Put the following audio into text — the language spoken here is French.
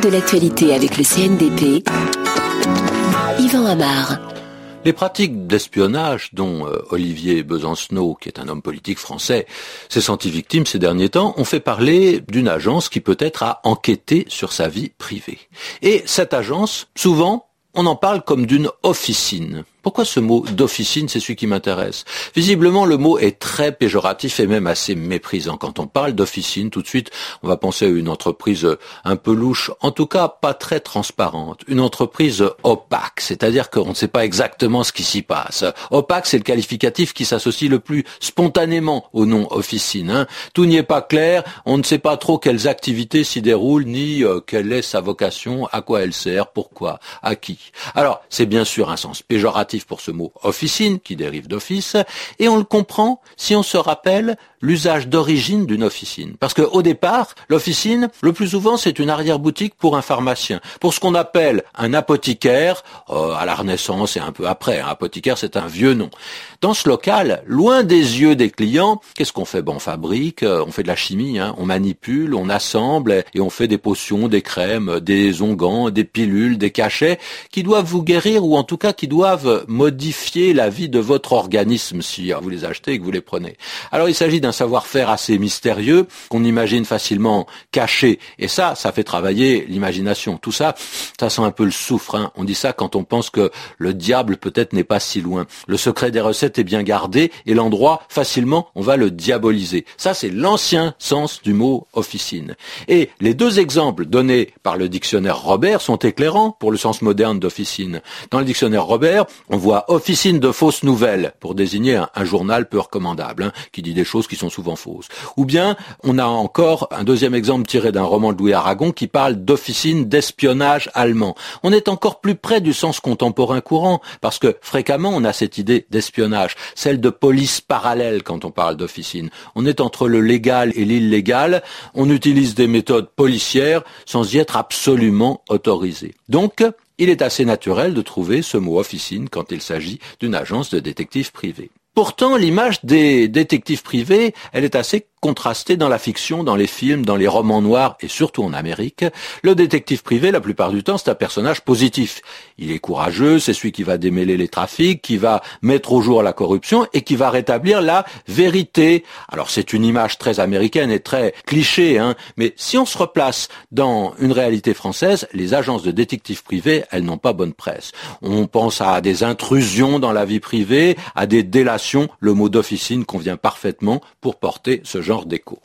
de l'actualité avec le CNDP. Yvan Amar. Les pratiques d'espionnage dont euh, Olivier Besancenot, qui est un homme politique français, s'est senti victime ces derniers temps, ont fait parler d'une agence qui peut-être a enquêté sur sa vie privée. Et cette agence, souvent, on en parle comme d'une officine. Pourquoi ce mot d'officine, c'est celui qui m'intéresse? Visiblement, le mot est très péjoratif et même assez méprisant. Quand on parle d'officine, tout de suite, on va penser à une entreprise un peu louche, en tout cas pas très transparente, une entreprise opaque, c'est-à-dire qu'on ne sait pas exactement ce qui s'y passe. Opaque, c'est le qualificatif qui s'associe le plus spontanément au nom officine. Hein. Tout n'y est pas clair, on ne sait pas trop quelles activités s'y déroulent, ni euh, quelle est sa vocation, à quoi elle sert, pourquoi, à qui. Alors, c'est bien sûr un sens péjoratif pour ce mot officine, qui dérive d'office, et on le comprend si on se rappelle l'usage d'origine d'une officine. Parce qu'au départ, l'officine, le plus souvent, c'est une arrière-boutique pour un pharmacien, pour ce qu'on appelle un apothicaire, euh, à la Renaissance et un peu après. Un apothicaire, c'est un vieux nom. Dans ce local, loin des yeux des clients, qu'est-ce qu'on fait? Bon, On fabrique, euh, on fait de la chimie, hein, on manipule, on assemble et on fait des potions, des crèmes, des onguents, des pilules, des cachets qui doivent vous guérir ou en tout cas qui doivent modifier la vie de votre organisme si vous les achetez et que vous les prenez. Alors il s'agit d'un savoir-faire assez mystérieux qu'on imagine facilement caché et ça, ça fait travailler l'imagination. Tout ça, ça sent un peu le soufre. Hein. On dit ça quand on pense que le diable peut-être n'est pas si loin. Le secret des recettes est bien gardé et l'endroit, facilement, on va le diaboliser. Ça, c'est l'ancien sens du mot officine. Et les deux exemples donnés par le dictionnaire Robert sont éclairants pour le sens moderne d'officine. Dans le dictionnaire Robert, on voit officine de fausses nouvelles pour désigner un, journal peu recommandable, hein, qui dit des choses qui sont souvent fausses. Ou bien, on a encore un deuxième exemple tiré d'un roman de Louis Aragon qui parle d'officine d'espionnage allemand. On est encore plus près du sens contemporain courant, parce que fréquemment on a cette idée d'espionnage, celle de police parallèle quand on parle d'officine. On est entre le légal et l'illégal, on utilise des méthodes policières sans y être absolument autorisé. Donc, il est assez naturel de trouver ce mot officine quand il s'agit d'une agence de détectives privés. Pourtant, l'image des détectives privés, elle est assez contrasté dans la fiction, dans les films, dans les romans noirs et surtout en Amérique. Le détective privé, la plupart du temps, c'est un personnage positif. Il est courageux, c'est celui qui va démêler les trafics, qui va mettre au jour la corruption et qui va rétablir la vérité. Alors c'est une image très américaine et très cliché, hein, mais si on se replace dans une réalité française, les agences de détectives privés, elles n'ont pas bonne presse. On pense à des intrusions dans la vie privée, à des délations. Le mot d'officine convient parfaitement pour porter ce genre d'écho.